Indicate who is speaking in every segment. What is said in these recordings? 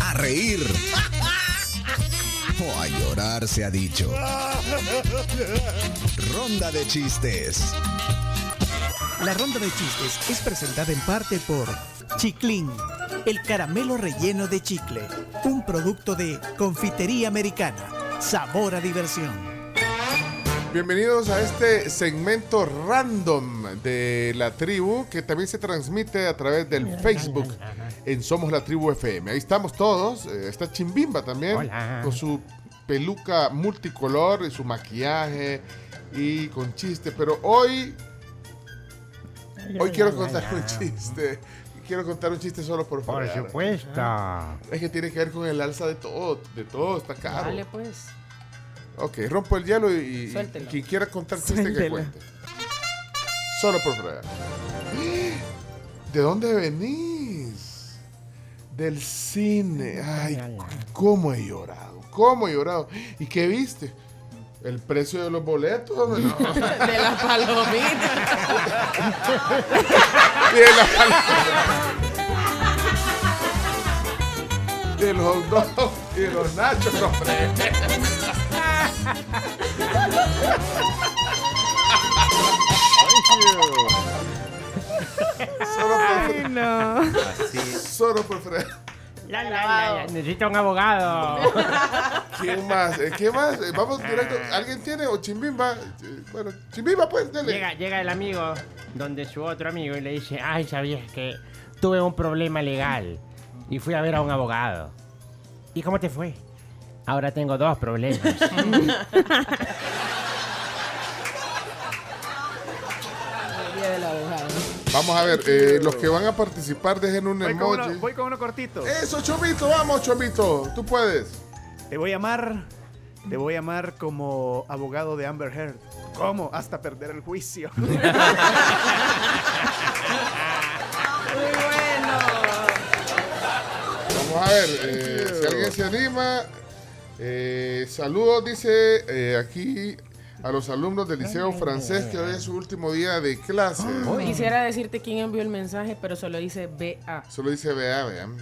Speaker 1: a reír o a llorar se ha dicho. Ronda de chistes.
Speaker 2: La ronda de chistes es presentada en parte por Chiclin, el caramelo relleno de chicle, un producto de confitería americana. Sabor a diversión.
Speaker 3: Bienvenidos a este segmento random de la tribu que también se transmite a través del Facebook en Somos la Tribu FM. Ahí estamos todos. eh, Está Chimbimba también
Speaker 4: Hola.
Speaker 3: con su peluca multicolor y su maquillaje y con chiste. Pero hoy, hoy quiero contar un chiste. Quiero contar un chiste solo por favor.
Speaker 4: Por supuesto.
Speaker 3: Es que tiene que ver con el alza de todo, de todo, está caro.
Speaker 5: Dale, pues.
Speaker 3: Ok, rompo el hielo y, y
Speaker 5: Suéltelo.
Speaker 3: quien quiera contar chiste que cuente. Solo por fregar. ¿De dónde venís? Del cine. Ay, cómo he llorado. Cómo he llorado. ¿Y qué viste? El precio de los boletos. No.
Speaker 5: De las palomitas.
Speaker 3: De la De los dogs y de los nachos, hombre. Solo por,
Speaker 2: no.
Speaker 3: solo por fregar.
Speaker 4: La, la, la, la, Necesito un abogado.
Speaker 3: ¿Quién más? Eh, ¿Quién más? Eh, vamos directo. ¿Alguien tiene? ¿O Chimbimba? Eh, Bueno, Chimbimba, pues, dale.
Speaker 4: Llega, llega el amigo donde su otro amigo y le dice, ay, sabías que tuve un problema legal y fui a ver a un abogado. ¿Y cómo te fue? Ahora tengo dos problemas.
Speaker 5: El día del abogado.
Speaker 3: Vamos a ver, eh, los que van a participar, dejen un
Speaker 6: Voy con,
Speaker 3: emoji.
Speaker 6: uno, voy con uno cortito.
Speaker 3: Eso, Chomito, vamos, Chomito. Tú puedes.
Speaker 6: Te voy a amar. Te voy a amar como abogado de Amber Heard. ¿Cómo? Hasta perder el juicio.
Speaker 5: Muy bueno.
Speaker 3: Vamos a ver, eh, si alguien se anima. eh, saludos, dice eh, aquí a los alumnos del Liceo Francés que hoy es su último día de clase.
Speaker 5: Quisiera decirte quién envió el mensaje, pero solo dice BA.
Speaker 3: Solo dice vea, vean.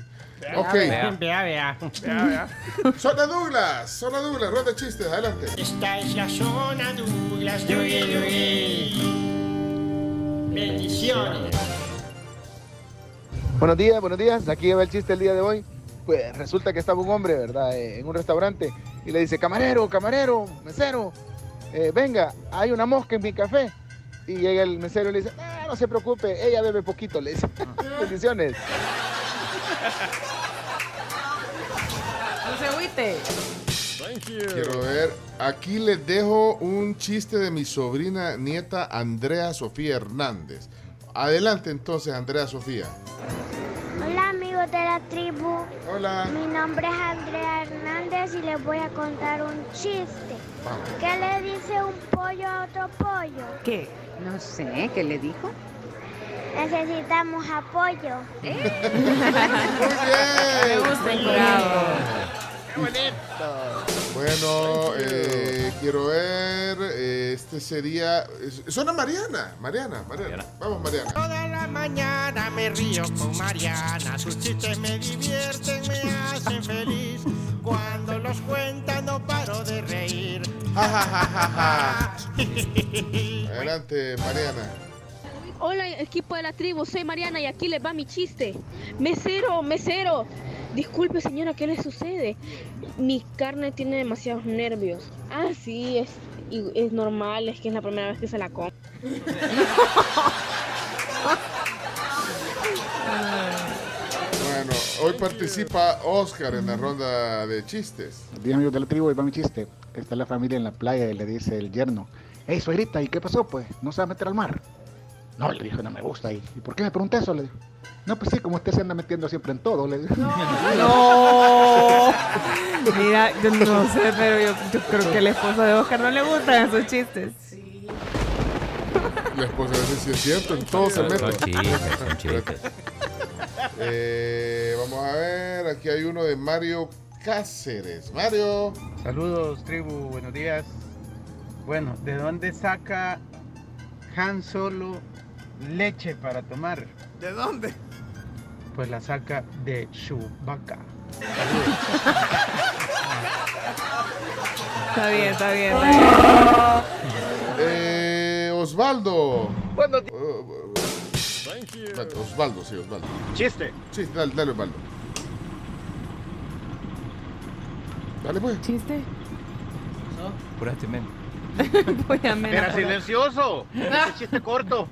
Speaker 3: Ok,
Speaker 4: Vea, vea.
Speaker 6: Ya.
Speaker 3: Zona Douglas, Zona Douglas, ronda de chistes, adelante.
Speaker 4: Esta es la zona Douglas de Bendiciones.
Speaker 7: Buenos días, buenos días. Aquí va el chiste el día de hoy. Pues resulta que estaba un hombre, ¿verdad? Eh, en un restaurante y le dice, camarero, camarero, mesero, eh, venga, hay una mosca en mi café. Y llega el mesero y le dice, "Ah, no se preocupe, ella bebe poquito, le dice. Bendiciones.
Speaker 5: No se agüite.
Speaker 3: Quiero ver, aquí les dejo un chiste de mi sobrina nieta Andrea Sofía Hernández. Adelante entonces, Andrea Sofía.
Speaker 8: Hola amigos de la tribu,
Speaker 3: Hola.
Speaker 8: mi nombre es Andrea Hernández y les voy a contar un chiste.
Speaker 3: Vamos.
Speaker 8: ¿Qué le dice un pollo a otro pollo?
Speaker 5: ¿Qué?
Speaker 9: No sé, ¿qué le dijo?
Speaker 8: Necesitamos apoyo.
Speaker 3: Muy
Speaker 5: Me
Speaker 3: bien.
Speaker 5: gusta el bravo.
Speaker 3: Bueno, eh, quiero ver, eh, este sería... Suena Mariana, Mariana, Mariana. Vamos, Mariana.
Speaker 4: Toda la mañana me río con Mariana, sus chistes me divierten, me hacen feliz. Cuando los cuenta no paro de reír.
Speaker 3: Adelante, Mariana.
Speaker 10: Hola equipo de la tribu, soy Mariana y aquí les va mi chiste. Mesero, mesero. Disculpe señora, ¿qué le sucede? Mi carne tiene demasiados nervios. Ah, sí, es, es normal, es que es la primera vez que se la como.
Speaker 3: Bueno, hoy participa Oscar en la ronda de chistes.
Speaker 11: Días amigos de la tribu, ahí va mi chiste. Está la familia en la playa y le dice el yerno, hey suegrita, ¿y qué pasó pues? ¿No se va a meter al mar? No, le dijo, no me gusta. ¿Y, ¿y por qué me pregunta eso? Le dijo. No, pues sí, como usted se anda metiendo siempre en todo, le dijo.
Speaker 2: No. Mira, yo no sé, pero yo, yo creo que el esposo de Oscar no le gustan esos chistes.
Speaker 3: La esposa dice si es cierto, en todo se mete.
Speaker 12: son chistes, son chistes.
Speaker 3: Eh, vamos a ver, aquí hay uno de Mario Cáceres. Mario.
Speaker 13: Saludos, tribu, buenos días. Bueno, ¿de dónde saca Han Solo leche para tomar?
Speaker 6: ¿De dónde?
Speaker 13: Pues la saca de Chewbacca.
Speaker 2: Está bien, está bien. Está bien.
Speaker 3: Eh, Osvaldo.
Speaker 14: Bueno,
Speaker 3: Uh, espérate, Osvaldo, sí, Osvaldo.
Speaker 14: Chiste.
Speaker 3: Sí, dale, dale, Osvaldo. Dale, pues.
Speaker 2: ¿Chiste?
Speaker 12: Apuraste, men.
Speaker 2: Voy a menos.
Speaker 14: Era silencioso. Ese chiste corto.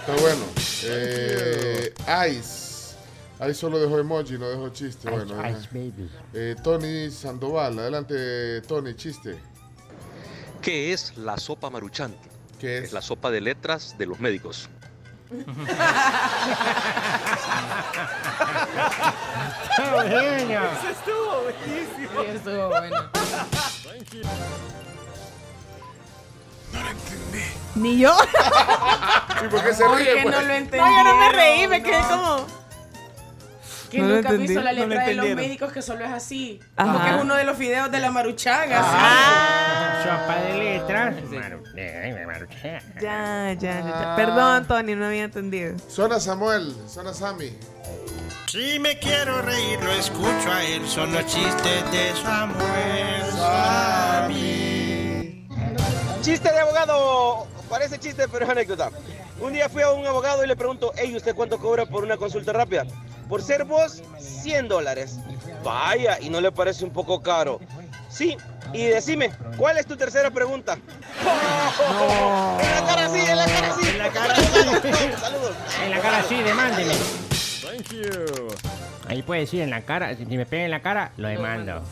Speaker 3: Está bueno. Eh, Ice. Ice solo dejó emoji, no dejó chiste. Bueno,
Speaker 4: Ice,
Speaker 3: eh.
Speaker 4: Ice, baby.
Speaker 3: Eh, Tony Sandoval, adelante, Tony, chiste.
Speaker 15: ¿Qué es la sopa maruchan?
Speaker 3: ¿Qué es?
Speaker 15: la sopa de letras de los médicos.
Speaker 2: Eso estuvo buenísimo. Sí, estuvo bueno. Ni yo.
Speaker 3: ¿Y por qué se
Speaker 2: ¿Por
Speaker 3: ríe, pues?
Speaker 2: no lo entendí? No, yo no me reí, me quedé
Speaker 5: no.
Speaker 2: como. Que
Speaker 6: No
Speaker 2: nunca has
Speaker 6: entendí,
Speaker 2: visto la
Speaker 6: no
Speaker 2: letra de los médicos que solo es así.
Speaker 6: Ajá.
Speaker 2: Como que es uno de los videos de la maruchaga.
Speaker 4: Ah, Sopa de letras.
Speaker 2: Ya, ya, ya. Perdón, Tony, no había entendido.
Speaker 3: Zona Samuel, Zona Sammy.
Speaker 16: Si me quiero reír, lo escucho a él. Son los chistes de Samuel.
Speaker 17: Chiste de abogado. Parece chiste, pero es anécdota. Un día fui a un abogado y le pregunto, hey, ¿usted cuánto cobra por una consulta rápida? Por ser vos, 100 dólares. Vaya, ¿y no le parece un poco caro? Sí, y decime, ¿cuál es tu tercera pregunta? En la cara sí, en la cara sí.
Speaker 4: En la cara
Speaker 17: Saludos.
Speaker 4: En la cara sí, demándeme. Ahí puede decir en la cara, si me pega en la cara, lo demando.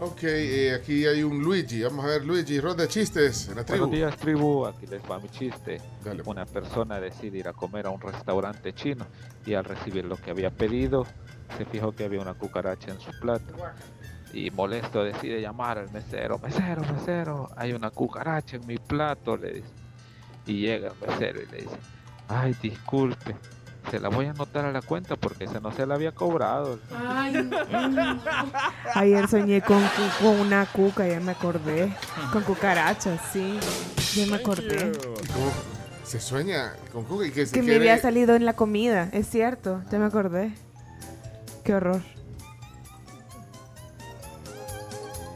Speaker 3: Ok, eh, aquí hay un Luigi. Vamos a ver, Luigi, ronda de chistes en la tribu.
Speaker 18: Buenos días, tribu. Aquí les va mi chiste. Una persona decide ir a comer a un restaurante chino y al recibir lo que había pedido, se fijó que había una cucaracha en su plato. Y molesto decide llamar al mesero. Mesero, mesero, hay una cucaracha en mi plato, le dice. Y llega el mesero y le dice, ay, disculpe, se la voy a anotar a la cuenta porque esa no se la había cobrado.
Speaker 2: Ay, Ayer soñé con, cu- con una cuca, ya me acordé. Con cucarachas, sí. Ya me acordé.
Speaker 3: ¿Y cómo se sueña con Cuca y que se
Speaker 2: Que me había salido en la comida, es cierto, ya me acordé. Qué horror.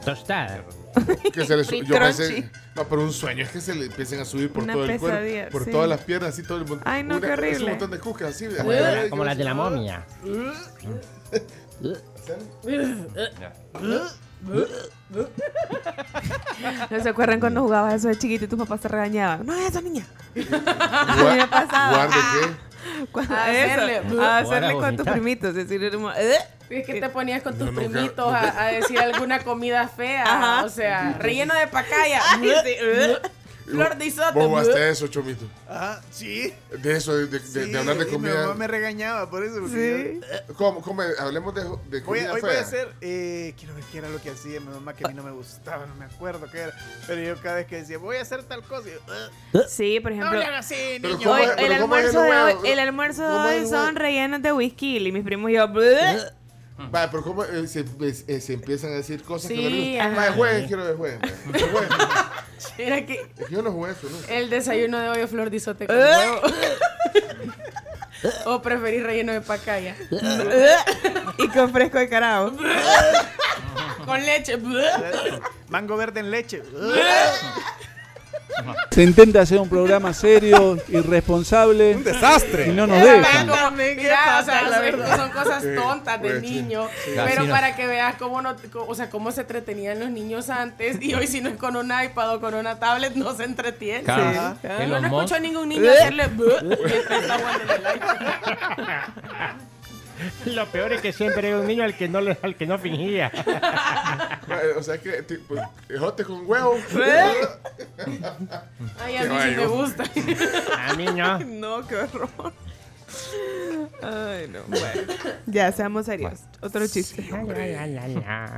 Speaker 4: Tostada.
Speaker 3: que se le yo pensé-. No, pero un sueño es que se le empiecen a subir por
Speaker 2: Una
Speaker 3: todo el cuerpo, por
Speaker 2: sí.
Speaker 3: todas las piernas, así todo el mundo.
Speaker 2: Ay, no, qué
Speaker 3: Es un
Speaker 2: horrible.
Speaker 3: montón de cucas así.
Speaker 4: Como, la- como las de la momia.
Speaker 2: ¿No se acuerdan cuando jugabas eso de chiquito y tu papá se regañaba? No, eso niña. A mí me pasaba.
Speaker 3: ¿Guarde
Speaker 2: Cuando
Speaker 5: A hacerle,
Speaker 2: a hacerle con tus primitos, decir, como, "Eh".
Speaker 5: Es que te ponías con tus
Speaker 2: No, nunca-
Speaker 5: primitos
Speaker 2: nunca-
Speaker 5: a, a decir alguna comida fea.
Speaker 2: Ajá.
Speaker 5: O sea, relleno de pacaya.
Speaker 2: Ay, sí, eh.
Speaker 5: Flor de isote.
Speaker 3: Vos jugaste eso, Chomito.
Speaker 6: Ah, sí.
Speaker 3: De eso, de, de- de- de hablar de
Speaker 6: y Mi
Speaker 3: comida.
Speaker 6: mamá me regañaba por eso. porque yo-
Speaker 3: ¿Cómo, cómo? Hablemos de, de comida
Speaker 6: a- hoy
Speaker 3: fea.
Speaker 6: voy a hacer, eh, quiero ver qué era lo que hacía mi mamá que a mí no me gustaba, no me acuerdo qué era. Pero yo cada vez que decía, voy a hacer tal cosa, yo, "Ugh".
Speaker 2: Sí, por ejemplo.
Speaker 6: No así, niño.
Speaker 3: ¿cómo
Speaker 2: Hoy,
Speaker 3: es-
Speaker 2: el, almuerzo de hoy, el almuerzo de
Speaker 3: ¿Cómo es
Speaker 2: hoy son rellenos de whisky y mis primos y yo.
Speaker 3: Vale, pero ¿cómo eh, se, es- eh, se empiezan a decir cosas que no
Speaker 5: Sí,
Speaker 3: les gustan? Vale, jueguen, quiero ver, jueguen.
Speaker 5: Mira que
Speaker 3: Es que yo no jugué eso, ¿no?
Speaker 5: el desayuno de hoy es flor de isote con
Speaker 2: Eh.
Speaker 5: huevo. o preferís relleno de pacaya.
Speaker 2: y con fresco de carajo.
Speaker 5: con leche.
Speaker 6: Mango verde en leche.
Speaker 19: Se intenta hacer un programa serio, irresponsable. Un
Speaker 6: desastre.
Speaker 19: Y no nos dejan.
Speaker 5: Mira, o sea,
Speaker 2: pasa, la
Speaker 5: son- cosas tontas de
Speaker 19: pues,
Speaker 5: niño. Pero para que veas cómo no, o sea, cómo se entretenían los niños antes y hoy si no es con un iPad o con una tablet no se entretiene.
Speaker 4: Claro.
Speaker 5: Yo no escucho a ningún niño hacerle
Speaker 4: Lo peor es que siempre era un niño al que no, le, al que no fingía.
Speaker 3: O sea, que tipo, ejote con huevo.
Speaker 5: Ay, a mí sí me gusta.
Speaker 4: A mí no.
Speaker 2: No, qué horror. Ay, no. Bueno, ya, seamos serios. Otro chiste.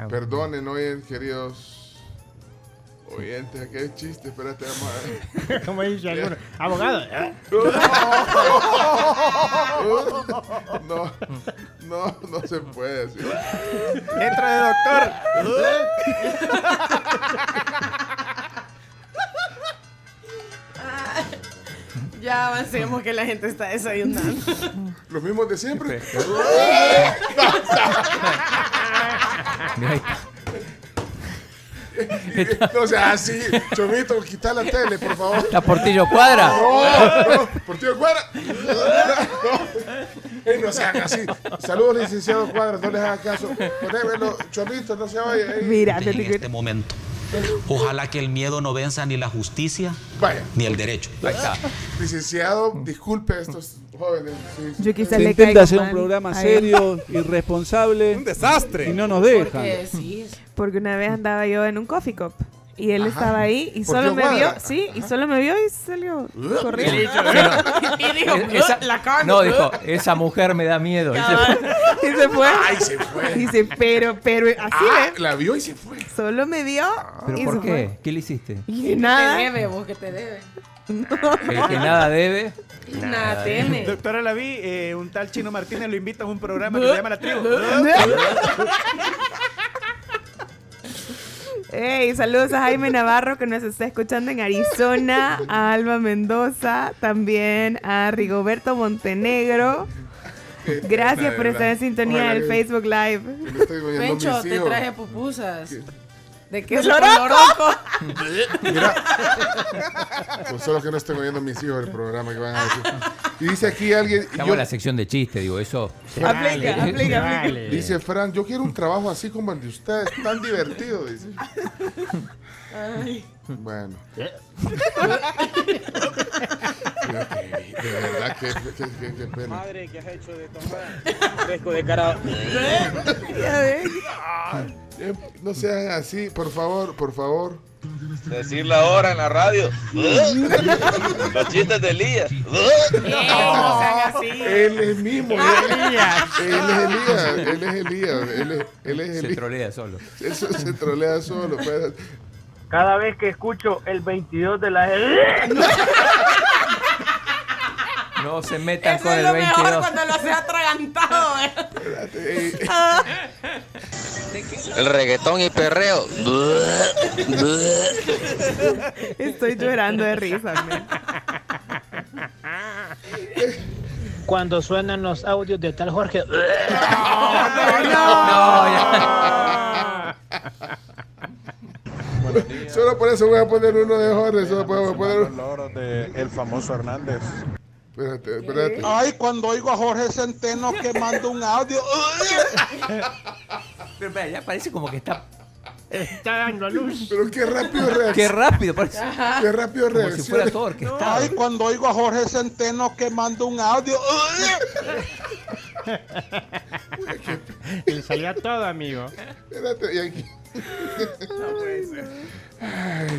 Speaker 3: Perdonen, oyen, queridos aquí hay chiste, espérate, vamos a ver.
Speaker 4: Como dice alguno. Abogado. ¿eh?
Speaker 3: No, no, no se puede decir.
Speaker 6: Entra de doctor.
Speaker 2: Ya avancemos que la gente está desayunando.
Speaker 3: Los mismos de siempre. No sea así, Chomito, quita la tele, por favor.
Speaker 12: ¿La Portillo Cuadra?
Speaker 3: No, no, Portillo Cuadra. No, no sean así. Saludos, licenciado Cuadra, no les haga caso. Ponémelo, Chomito, no se vaya.
Speaker 2: Mira,
Speaker 20: en este momento. Ojalá que el miedo no venza ni la justicia
Speaker 3: Vaya.
Speaker 20: ni el derecho.
Speaker 3: Licenciado, disculpe a estos jóvenes. sí.
Speaker 2: Yo quizás
Speaker 19: Se
Speaker 2: le
Speaker 19: intenta hacer un programa serio, irresponsable. Un
Speaker 6: desastre.
Speaker 19: Y no nos dejan.
Speaker 2: Porque sí. Porque una vez andaba yo en un coffee cup. Y él
Speaker 19: Ajá.
Speaker 2: estaba ahí y
Speaker 19: ¿Por
Speaker 2: solo me
Speaker 19: cuadra?
Speaker 2: vio, sí, y solo me vio y salió corriendo.
Speaker 12: Y dijo,
Speaker 2: y dijo,
Speaker 12: Esa-
Speaker 2: la carne.
Speaker 12: no, dijo, esa mujer me da miedo. Y se fue.
Speaker 2: Y se fue.
Speaker 3: Ay, se fue.
Speaker 2: Dice, pero, pero, así
Speaker 3: Ah, la vio y se fue.
Speaker 2: Solo me vio
Speaker 12: ¿Pero
Speaker 2: y
Speaker 12: por
Speaker 2: se
Speaker 12: qué?
Speaker 2: fue.
Speaker 12: ¿Qué le hiciste?
Speaker 2: Y nada.
Speaker 5: Te debe, vos que te debe.
Speaker 12: El que nada debe.
Speaker 5: Nada teme.
Speaker 6: Doctora Laví, eh, un tal Chino Martínez lo invita a un programa que se llama La Tribu.
Speaker 2: Hey, saludos a Jaime Navarro que nos está escuchando en Arizona, a Alba Mendoza, también a Rigoberto Montenegro. Gracias por estar en sintonía del Facebook Live.
Speaker 5: Pencho, te traje pupusas. ¿De qué
Speaker 2: ¿De
Speaker 5: es
Speaker 2: loroco?
Speaker 3: Mira, pues solo que no estoy oyendo mis hijos el programa que van a decir. Y dice aquí alguien.
Speaker 12: Estamos
Speaker 3: yo-
Speaker 12: en la sección de chiste, digo, eso.
Speaker 2: Aplica, aplica, aplica.
Speaker 3: Dice Frank, yo quiero un trabajo así como el de ustedes, tan divertido, dice. Bueno. De verdad que, que, que- que pena.
Speaker 17: Madre, ¿qué has hecho de tomar? Fresco de cara.
Speaker 3: Eh, No sean así, por favor, por favor.
Speaker 21: Decir la hora en la radio. Los chistes de Elías.
Speaker 5: no sean así.
Speaker 3: Él es mismo.
Speaker 5: Elías.
Speaker 3: Él es Elías. Él es Elías. Él es, él es
Speaker 12: Se
Speaker 3: Elías.
Speaker 12: trolea solo.
Speaker 3: Eso se trolea solo. pues.
Speaker 22: Cada vez que escucho el 22 de la...
Speaker 12: No se metan
Speaker 5: Eso
Speaker 12: con
Speaker 5: es
Speaker 12: el
Speaker 5: lo mejor
Speaker 12: 22.
Speaker 5: cuando lo hace atragantado. ¿eh?
Speaker 21: El reggaetón y perreo.
Speaker 2: Estoy llorando de risa. man.
Speaker 22: Cuando suenan los audios de tal Jorge...
Speaker 3: Solo por eso voy a poner uno de Jorge. Solo a poner uno.
Speaker 23: de el famoso Hernández.
Speaker 3: Espérate, espérate.
Speaker 23: Ay, cuando oigo a Jorge Centeno que manda un audio.
Speaker 12: Pero espera, ya parece como que está.
Speaker 5: Está dando luz.
Speaker 3: Pero qué rápido reacciona.
Speaker 12: Qué rápido, parece.
Speaker 3: Qué rápido
Speaker 12: Como si
Speaker 3: reacciona.
Speaker 12: fuera todo orquestado.
Speaker 23: Ay, cuando oigo a Jorge Centeno que manda un audio.
Speaker 4: Le salía todo, amigo.
Speaker 3: Espérate, y aquí.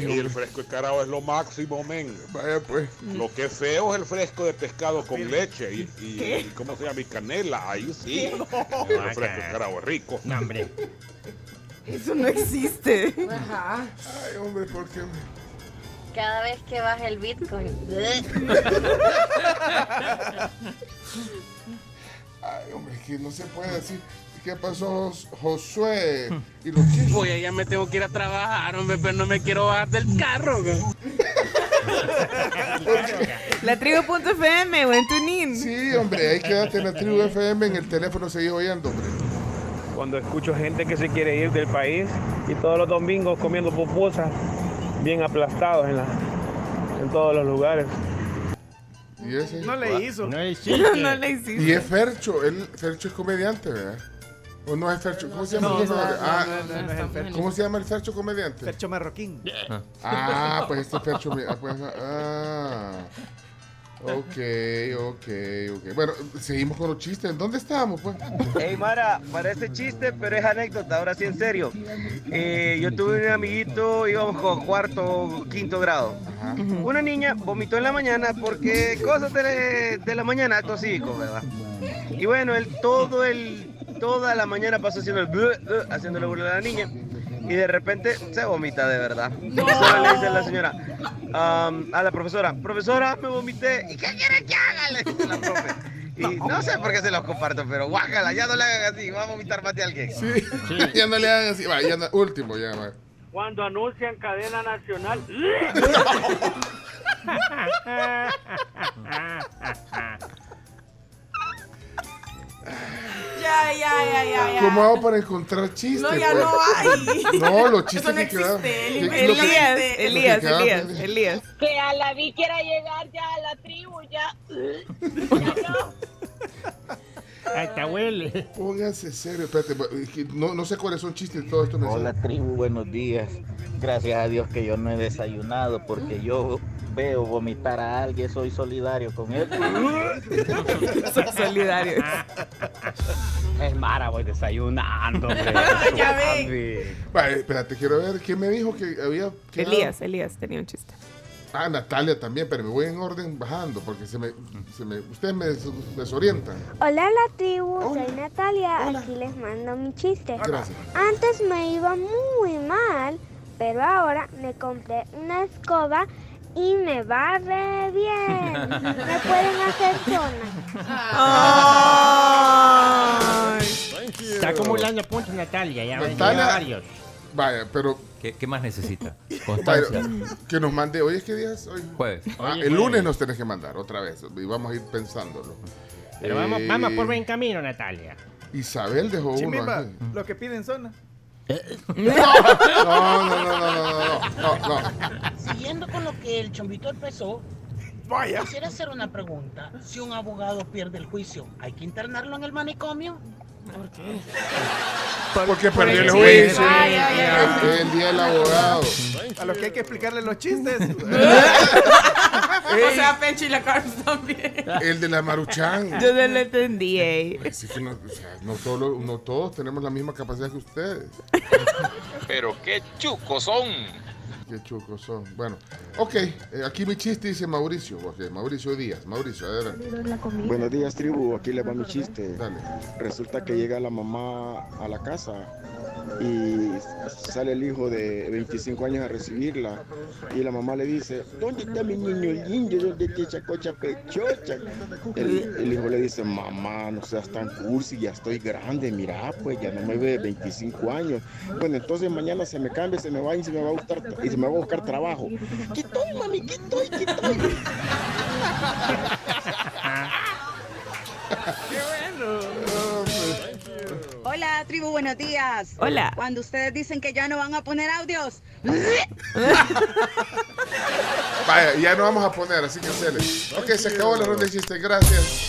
Speaker 23: Y el fresco de carao es lo máximo, men.
Speaker 3: Vaya pues.
Speaker 23: Lo que es feo es el fresco de pescado con leche y, y- ¿cómo se llama? Y canela. Ahí sí.
Speaker 5: No.
Speaker 23: El fresco de carao es rico.
Speaker 4: No, hombre.
Speaker 2: Eso no existe.
Speaker 5: Ajá.
Speaker 3: Ay, hombre, ¿por qué?
Speaker 24: Cada vez que baja el Bitcoin.
Speaker 3: Ay, hombre, es que no se puede decir. ¿Qué pasó, Jos- Josué? Y los chistes.
Speaker 22: Voy, ya me tengo que ir a trabajar, hombre, pero no me quiero bajar del carro.
Speaker 2: La tribu.fm o en.
Speaker 3: Sí, hombre, ahí quédate en la tribu FM, en el teléfono seguís oyendo, hombre.
Speaker 22: Cuando escucho gente que se quiere ir del país y todos los domingos comiendo pupusas bien aplastados en, la, en todos los lugares.
Speaker 3: ¿Y ese?
Speaker 6: No le hizo.
Speaker 4: No
Speaker 2: No le hiciste.
Speaker 3: Y es Fercho, él, Fercho es comediante, ¿verdad? ¿O no es Fercho? ¿Cómo se llama?
Speaker 6: No,
Speaker 3: el
Speaker 6: no,
Speaker 3: Ah. ¿Cómo se llama el Fercho comediante?
Speaker 6: Fercho Marroquín.
Speaker 3: Ah, pues este Fercho. ah, pues, ah. Ok, ok, ok. Bueno, seguimos con los chistes. ¿Dónde estábamos, pues?
Speaker 17: Hey Mara, parece chiste, pero es anécdota, ahora sí en serio. Eh, yo tuve un amiguito, íbamos con cuarto, quinto grado. Una niña vomitó en la mañana porque cosas de, de la mañana, actos cívicos, ¿verdad? Y bueno, él todo el, toda la mañana pasó haciendo el blu, blu, haciéndole burla a la niña. Y de repente se vomita de verdad. Y solo le dice a la señora, a la profesora, profesora, me vomité. ¿Y qué quiere que haga? Le dice la profe. Y no sé por qué se los comparto, pero guácala, ya no le hagan así, va a vomitar más de alguien.
Speaker 3: Sí. ya no le hagan así. Va, ya no- último, ya, va.
Speaker 22: Cuando anuncian cadena nacional.
Speaker 2: ya, ya, ya, ya.
Speaker 3: ¿Cómo hago para encontrar chistes?
Speaker 2: No, ya no hay.
Speaker 3: No, los chistes
Speaker 2: Eso no
Speaker 3: que quedaban.
Speaker 2: Elías, Elías, Elías, Elías, Elías.
Speaker 10: Que a la vi quiera llegar ya a la tribu, ya.
Speaker 4: Hasta huele.
Speaker 3: Pónganse serio, espérate. No, no sé cuáles son chistes de todo esto.
Speaker 25: Hola tribu, buenos días. Gracias a Dios que yo no he desayunado porque yo veo vomitar a alguien, soy solidario con él.
Speaker 2: Soy solidario.
Speaker 25: Es Mara, voy desayunando, hombre.
Speaker 2: Ya ve.
Speaker 3: Vale, espérate, quiero ver. ¿Quién me dijo que había quedado?
Speaker 2: Elías, Elías tenía un chiste.
Speaker 3: Ah, Natalia también, pero me voy en orden bajando porque se me, se me, ustedes me des- desorientan.
Speaker 8: Hola la tribu, soy Natalia, aquí les mando mi chiste.
Speaker 3: Gracias.
Speaker 8: Antes me iba muy mal, pero ahora me compré una escoba y me va re bien. Me pueden hacer zona.
Speaker 4: Está acumulando puntos Natalia, ya
Speaker 3: Natalia,
Speaker 4: varios.
Speaker 3: vaya, pero
Speaker 12: ¿Qué, qué más necesita?
Speaker 3: vaya,
Speaker 12: Constancia.
Speaker 3: que nos mande, hoy es qué día es hoy.
Speaker 12: Jueves.
Speaker 3: Ah,
Speaker 4: Hoy
Speaker 3: el
Speaker 4: es
Speaker 3: lunes nos tenés que mandar otra vez y vamos a ir pensándolo.
Speaker 4: Pero vamos,
Speaker 3: Eh,
Speaker 4: vamos por buen camino, Natalia.
Speaker 3: Isabel dejó uno.
Speaker 6: Chimimba,
Speaker 3: aquí.
Speaker 6: lo que piden zona.
Speaker 3: No, no, no, no, no, no, no, no.
Speaker 26: Siguiendo con lo que el chombito empezó,
Speaker 6: Vaya.
Speaker 26: quisiera hacer una pregunta. Si un abogado pierde el juicio, ¿hay que internarlo en el manicomio? ¿Por qué?
Speaker 3: Porque
Speaker 6: por
Speaker 3: perdió
Speaker 6: el
Speaker 3: juicio.
Speaker 6: Ay, ay, ay.
Speaker 3: Es el día del abogado.
Speaker 6: A los que hay que explicarle los chistes.
Speaker 2: O sea, Pencho y la Carlos también.
Speaker 3: El de la Maruchan.
Speaker 2: Yo no lo entendí.
Speaker 3: que no, o sea, no, todos, no todos tenemos la misma capacidad que ustedes.
Speaker 21: Pero qué chucos son.
Speaker 3: Qué chucos son. Bueno, ok. eh, aquí mi chiste dice Mauricio. Ok, Mauricio Díaz. Mauricio, adelante.
Speaker 27: Buenos días, tribu. Aquí le va mi chiste.
Speaker 3: Dale.
Speaker 27: Resulta que llega la mamá a la casa y sale el hijo de 25 años a recibirla. Y la mamá le dice: ¿Dónde está mi niño lindo? ¿Dónde está esa cocha pechocha? El, el hijo le dice: Mamá, no seas tan cursi, ya estoy grande. Mira, pues ya no me ve 25 años. Bueno, entonces mañana se me cambia, se me va y se me va a gustar y se me va a buscar trabajo. ¿Qué estoy, mami? ¿Qué estoy? ¿Qué estoy?
Speaker 28: Hola, tribu, buenos días.
Speaker 2: Hola.
Speaker 28: Cuando ustedes dicen que ya no van a poner audios.
Speaker 3: Vaya, ya no vamos a poner, así que se Ok, se acabó la ronda de chistes. Gracias.